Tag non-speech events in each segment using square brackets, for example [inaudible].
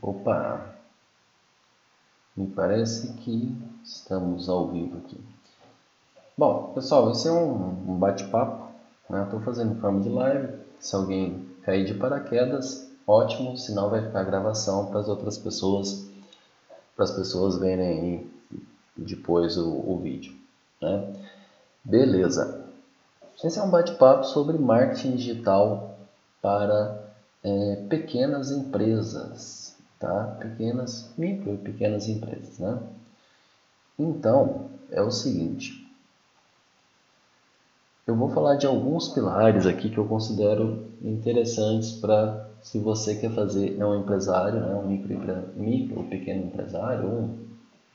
Opa! Me parece que estamos ao vivo aqui. Bom, pessoal, esse é um, um bate-papo. Né? Estou fazendo em forma de live. Se alguém cair de paraquedas, ótimo, senão vai ficar a gravação para as outras pessoas, para as pessoas verem aí depois o, o vídeo. Né? Beleza. Esse é um bate-papo sobre marketing digital para é, pequenas empresas, tá? Pequenas, micro e pequenas empresas, né? Então, é o seguinte. Eu vou falar de alguns pilares aqui que eu considero interessantes para se você quer fazer, é um empresário, né, um micro, micro ou pequeno empresário, um,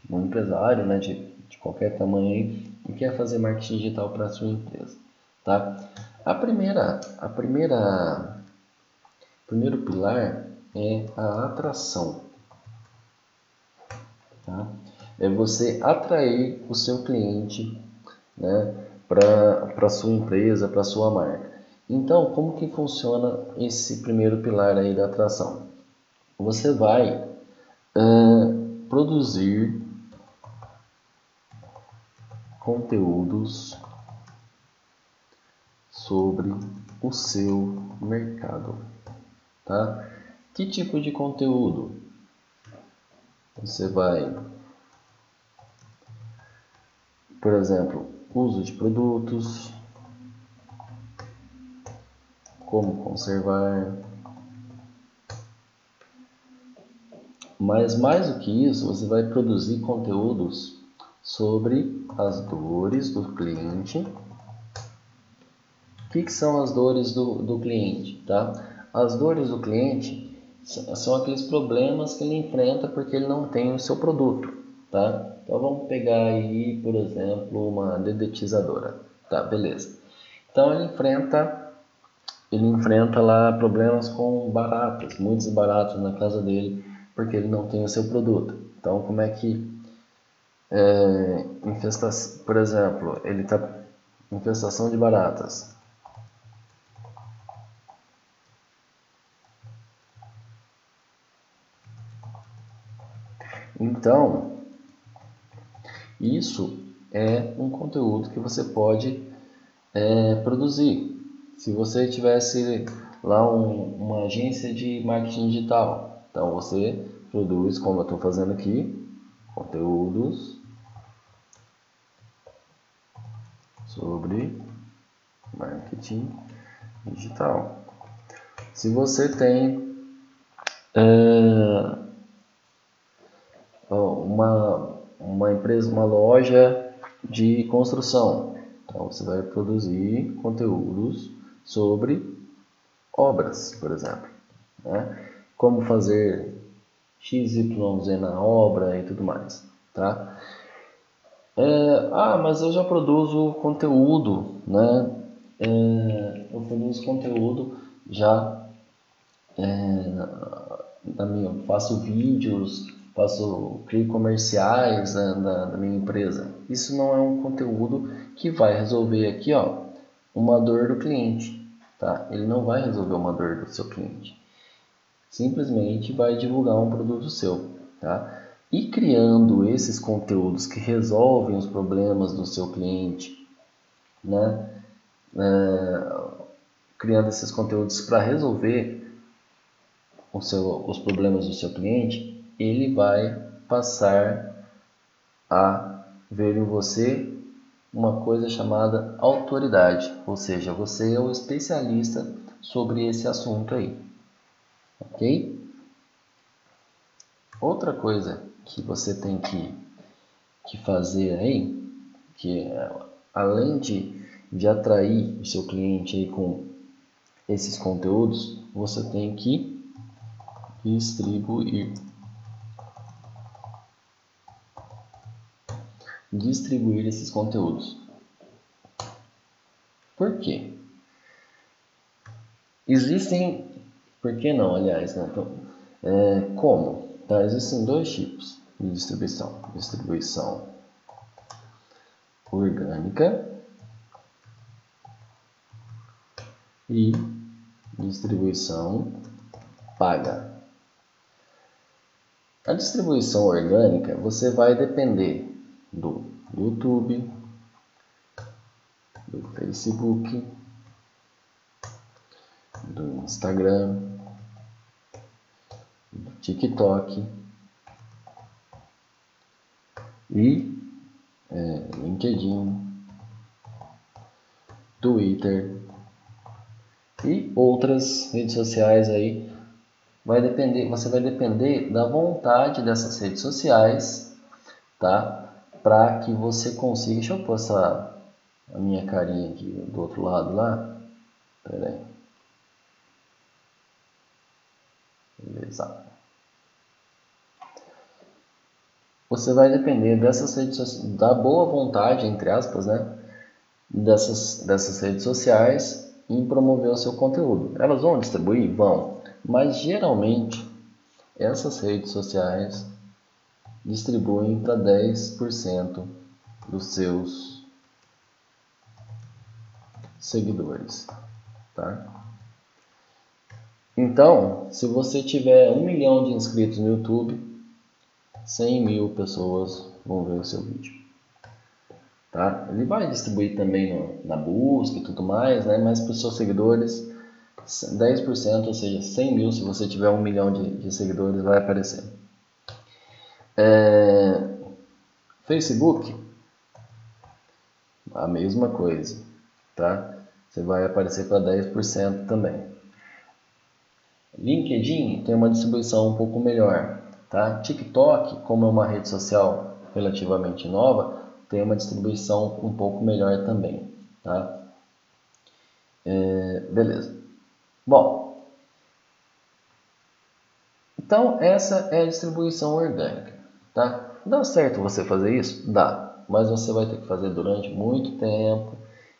um empresário né, de, de qualquer tamanho e quer fazer marketing digital para sua empresa. Tá? A primeira, a primeira primeiro pilar é a atração. Tá? É você atrair o seu cliente né, para a sua empresa, para a sua marca. Então, como que funciona esse primeiro pilar aí da atração? Você vai uh, produzir conteúdos sobre o seu mercado. Tá? Que tipo de conteúdo? Você vai, por exemplo, uso de produtos, como conservar. Mas mais do que isso, você vai produzir conteúdos sobre as dores do cliente. O que, que são as dores do, do cliente? Tá? As dores do cliente são aqueles problemas que ele enfrenta porque ele não tem o seu produto, tá? Então vamos pegar aí, por exemplo, uma dedetizadora, tá? Beleza. Então ele enfrenta, ele enfrenta lá problemas com baratas, muitos baratos na casa dele porque ele não tem o seu produto. Então como é que é, infestação, por exemplo, ele está infestação de baratas. Então, isso é um conteúdo que você pode é, produzir. Se você tivesse lá um, uma agência de marketing digital, então você produz, como eu estou fazendo aqui, conteúdos sobre marketing digital. Se você tem é, uma, uma empresa, uma loja de construção. Então você vai produzir conteúdos sobre obras, por exemplo. Né? Como fazer XYZ na obra e tudo mais. Tá? É, ah, mas eu já produzo conteúdo, né? É, eu produzo conteúdo já é, na minha, faço vídeos faço crio comerciais né, da, da, minha empresa. Isso não é um conteúdo que vai resolver aqui, ó, uma dor do cliente, tá? Ele não vai resolver uma dor do seu cliente. Simplesmente vai divulgar um produto seu, tá? E criando esses conteúdos que resolvem os problemas do seu cliente, né? É, criando esses conteúdos para resolver seu, os problemas do seu cliente, ele vai passar a ver em você uma coisa chamada autoridade, ou seja, você é o especialista sobre esse assunto aí, ok? Outra coisa que você tem que, que fazer aí, que é, além de, de atrair o seu cliente aí com esses conteúdos, você tem que distribuir. Distribuir esses conteúdos. Por quê? Existem, por que não, aliás, né? Então, é, como? Tá? Existem dois tipos de distribuição. Distribuição orgânica e distribuição paga. A distribuição orgânica você vai depender do YouTube, do Facebook, do Instagram, do TikTok e é, LinkedIn, Twitter e outras redes sociais aí. Vai depender, você vai depender da vontade dessas redes sociais, tá? Para que você consiga. Deixa eu postar a minha carinha aqui do outro lado lá. Pera aí. Beleza. Você vai depender dessas redes sociais, da boa vontade, entre aspas, né? Dessas, dessas redes sociais em promover o seu conteúdo. Elas vão distribuir? Vão. Mas geralmente essas redes sociais distribuem para 10% dos seus seguidores, tá? Então, se você tiver um milhão de inscritos no YouTube, 100 mil pessoas vão ver o seu vídeo. Tá? Ele vai distribuir também no, na busca e tudo mais, né? mas para os seus seguidores, 10%, ou seja, 100 mil, se você tiver um milhão de, de seguidores, vai aparecer. É... Facebook, a mesma coisa, tá? Você vai aparecer para 10% também. LinkedIn tem uma distribuição um pouco melhor. Tá? TikTok, como é uma rede social relativamente nova, tem uma distribuição um pouco melhor também. Tá? É, beleza. Bom, então essa é a distribuição orgânica. Tá? Dá certo você fazer isso? Dá, mas você vai ter que fazer durante muito tempo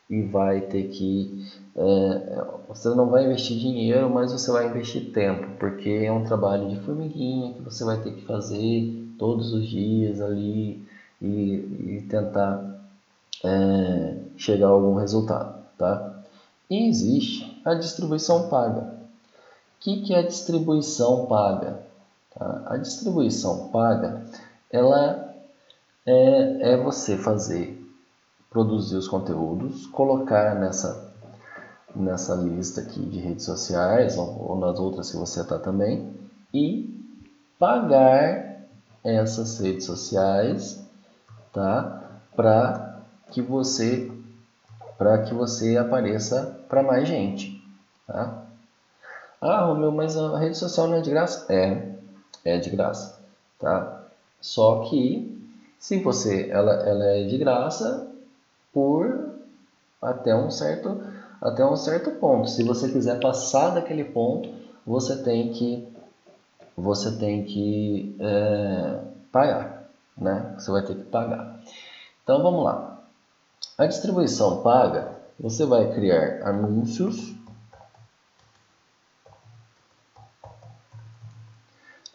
e vai ter que. É, você não vai investir dinheiro, mas você vai investir tempo, porque é um trabalho de formiguinha que você vai ter que fazer todos os dias ali e, e tentar é, chegar a algum resultado. Tá? E existe a distribuição paga. O que, que é a distribuição paga? A distribuição paga ela é, é você fazer produzir os conteúdos, colocar nessa, nessa lista aqui de redes sociais ou, ou nas outras que você está também e pagar essas redes sociais, tá? Para que você para que você apareça para mais gente, tá? Ah, Romeu, mas a rede social não é de graça? É, é de graça, tá? Só que se você ela, ela é de graça, por até um certo até um certo ponto. Se você quiser passar daquele ponto, você tem que você tem que é, pagar, né? Você vai ter que pagar. Então vamos lá. A distribuição paga, você vai criar anúncios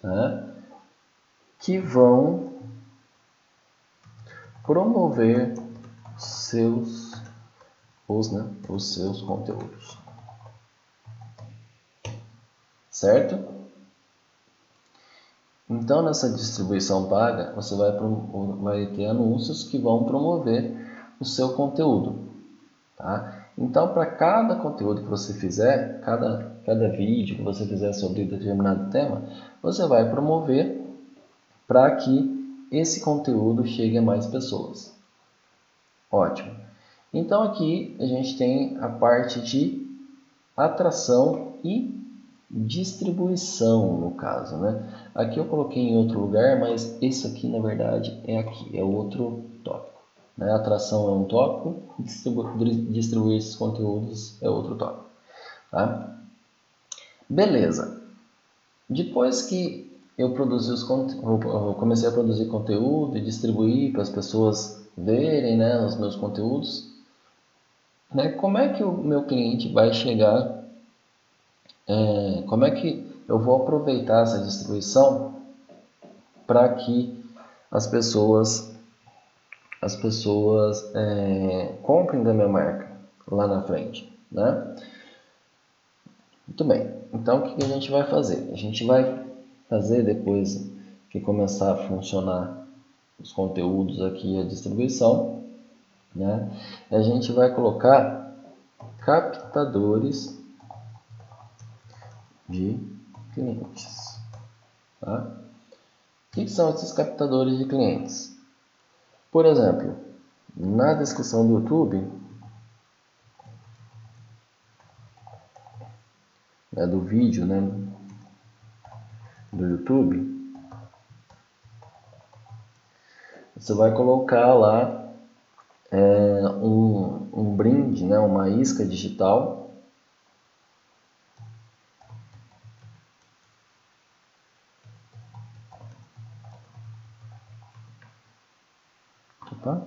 né, que vão promover seus os, né, os seus conteúdos. Certo? Então, nessa distribuição paga, você vai, vai ter anúncios que vão promover o seu conteúdo. Tá? Então, para cada conteúdo que você fizer, cada, cada vídeo que você fizer sobre determinado tema, você vai promover para que esse conteúdo chegue a mais pessoas. Ótimo. Então aqui a gente tem a parte de atração e distribuição no caso, né? Aqui eu coloquei em outro lugar, mas isso aqui na verdade é aqui, é outro tópico. Né? Atração é um tópico, distribu distribuir esses conteúdos é outro tópico. Tá? Beleza. Depois que eu produzi os comecei a produzir conteúdo e distribuir para as pessoas verem né, os meus conteúdos, né, como é que o meu cliente vai chegar, é, como é que eu vou aproveitar essa distribuição para que as pessoas as pessoas é, comprem da minha marca lá na frente, né? Muito bem. Então o que a gente vai fazer? A gente vai fazer depois que começar a funcionar os conteúdos aqui, a distribuição, né? a gente vai colocar captadores de clientes. Tá? O que são esses captadores de clientes? Por exemplo, na descrição do YouTube, é do vídeo, né, do YouTube, você vai colocar lá é, um, um brinde, né, uma isca digital Opa.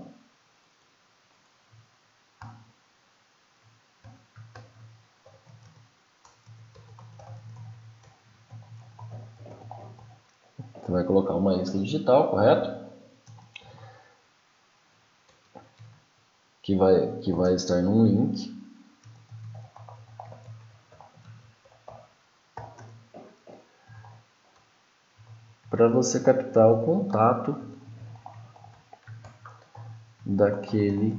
Você vai colocar uma isca digital, correto? Que vai, que vai estar num link. Para você captar o contato daquele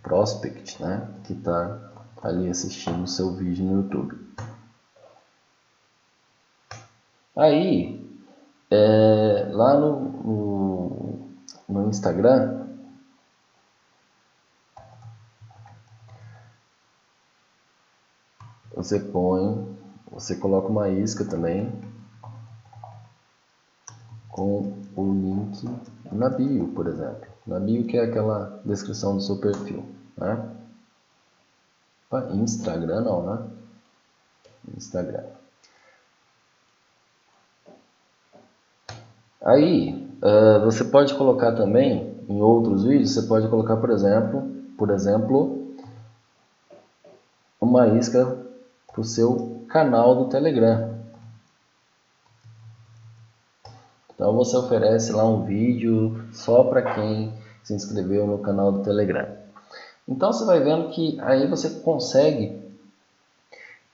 prospect, né, que está ali assistindo o seu vídeo no YouTube. Aí, é, lá no, no, no Instagram, você põe, você coloca uma isca também com o link na bio, por exemplo. Na bio que é aquela descrição do seu perfil, né? Instagram não, né? Instagram. Aí, uh, você pode colocar também, em outros vídeos, você pode colocar, por exemplo, por exemplo, uma isca para o seu canal do Telegram. Então você oferece lá um vídeo só para quem se inscreveu no canal do Telegram. Então você vai vendo que aí você consegue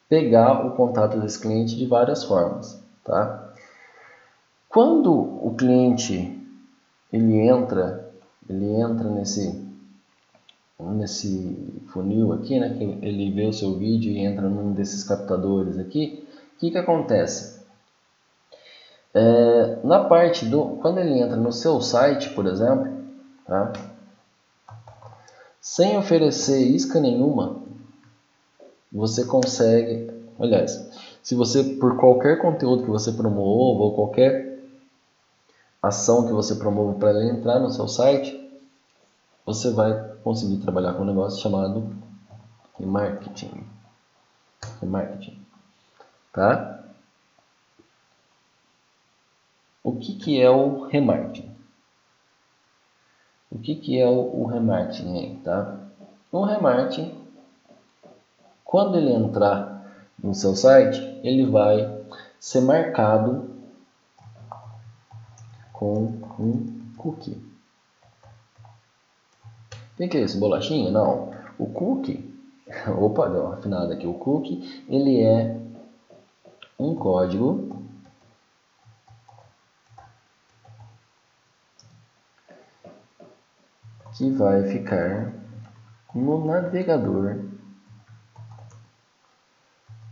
pegar o contato desse cliente de várias formas, tá? Quando o cliente ele entra, ele entra nesse nesse funil aqui, né, que ele vê o seu vídeo e entra num desses captadores aqui, o que que acontece? É, na parte do, quando ele entra no seu site, por exemplo, tá? sem oferecer isca nenhuma, você consegue, aliás, se você por qualquer conteúdo que você promova ou qualquer ação que você promova para ele entrar no seu site, você vai conseguir trabalhar com um negócio chamado remarketing. Remarketing, tá? O que, que é o remarketing? O que, que é o, o remarketing tá? O remarketing, quando ele entrar no seu site, ele vai ser marcado com um cookie. O que é isso? Bolachinha? Não. O cookie, [laughs] opa, deu uma afinada aqui. O cookie, ele é um código que vai ficar no navegador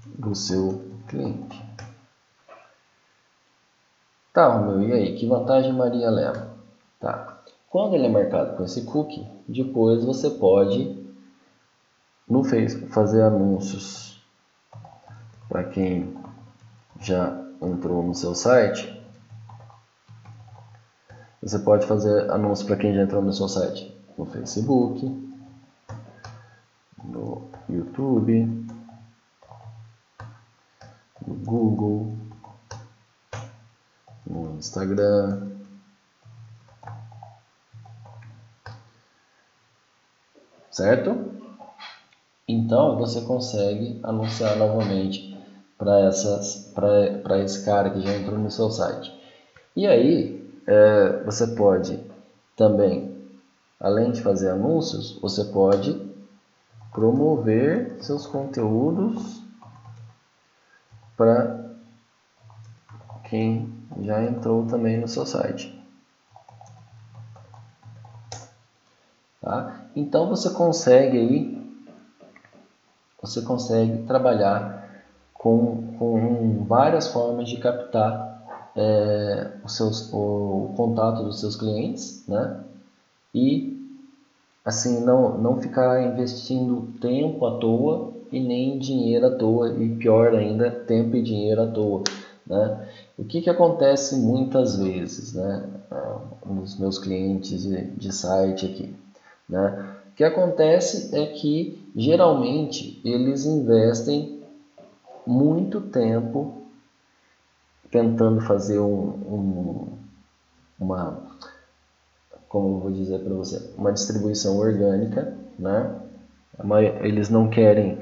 do seu cliente. Tá, Romeu, e aí? Que vantagem Maria leva? Tá. Quando ele é marcado com esse cookie, depois você pode no Facebook fazer anúncios para quem já entrou no seu site. Você pode fazer anúncios para quem já entrou no seu site no Facebook, no YouTube, no Google, no Instagram. Certo? Então você consegue anunciar novamente para esse cara que já entrou no seu site. E aí é, você pode também Além de fazer anúncios, você pode promover seus conteúdos para quem já entrou também no seu site. Tá? Então você consegue aí, você consegue trabalhar com, com várias formas de captar é, os seus, o, o contato dos seus clientes, né? E assim não, não ficar investindo tempo à toa e nem dinheiro à toa e pior ainda tempo e dinheiro à toa né? O que que acontece muitas vezes né? Nos meus clientes de, de site aqui né? O que acontece é que geralmente eles investem muito tempo tentando fazer um, um uma como eu vou dizer para você, uma distribuição orgânica, né? Eles não querem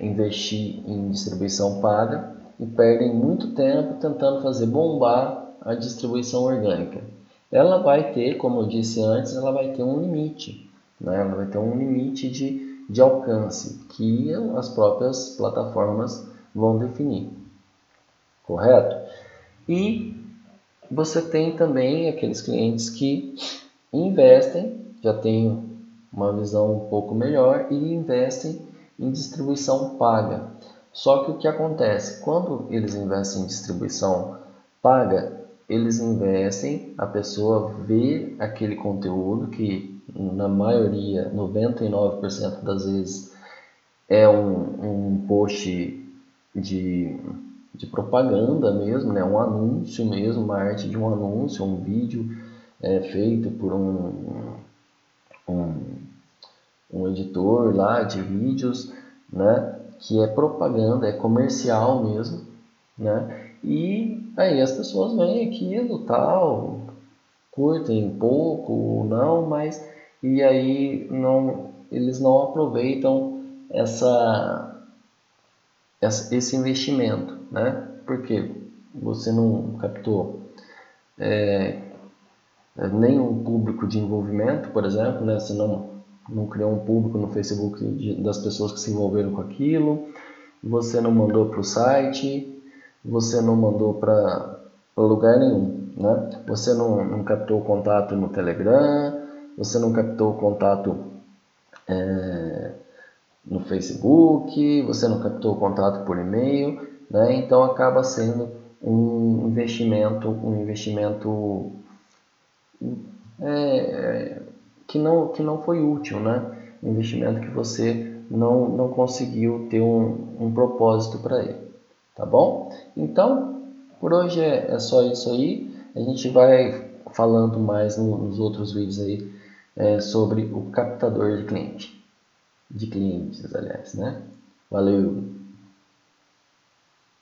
investir em distribuição paga e perdem muito tempo tentando fazer bombar a distribuição orgânica. Ela vai ter, como eu disse antes, ela vai ter um limite, né? Ela vai ter um limite de, de alcance que as próprias plataformas vão definir, correto? E você tem também aqueles clientes que investem, já têm uma visão um pouco melhor e investem em distribuição paga. Só que o que acontece? Quando eles investem em distribuição paga, eles investem, a pessoa vê aquele conteúdo que na maioria, 99% das vezes, é um, um post de, de propaganda mesmo, né? um anúncio mesmo, uma arte de um anúncio, um vídeo é, feito por um, um, um editor lá de vídeos, né, que é propaganda, é comercial mesmo, né, e aí as pessoas veem aquilo, tal, curtem pouco ou não, mas e aí não, eles não aproveitam essa, esse investimento, né, porque você não captou é, é, nem um público de envolvimento, por exemplo, né? você não, não criou um público no Facebook de, das pessoas que se envolveram com aquilo, você não mandou para o site, você não mandou para lugar nenhum, né? você não, não captou contato no Telegram, você não captou contato é, no Facebook, você não captou contato por e-mail, né? então acaba sendo um investimento, um investimento é, que, não, que não foi útil, né? Um investimento que você não, não conseguiu ter um, um propósito para ele, tá bom? Então, por hoje é, é, só isso aí. A gente vai falando mais no, nos outros vídeos aí é, sobre o captador de cliente, de clientes, aliás, né? Valeu!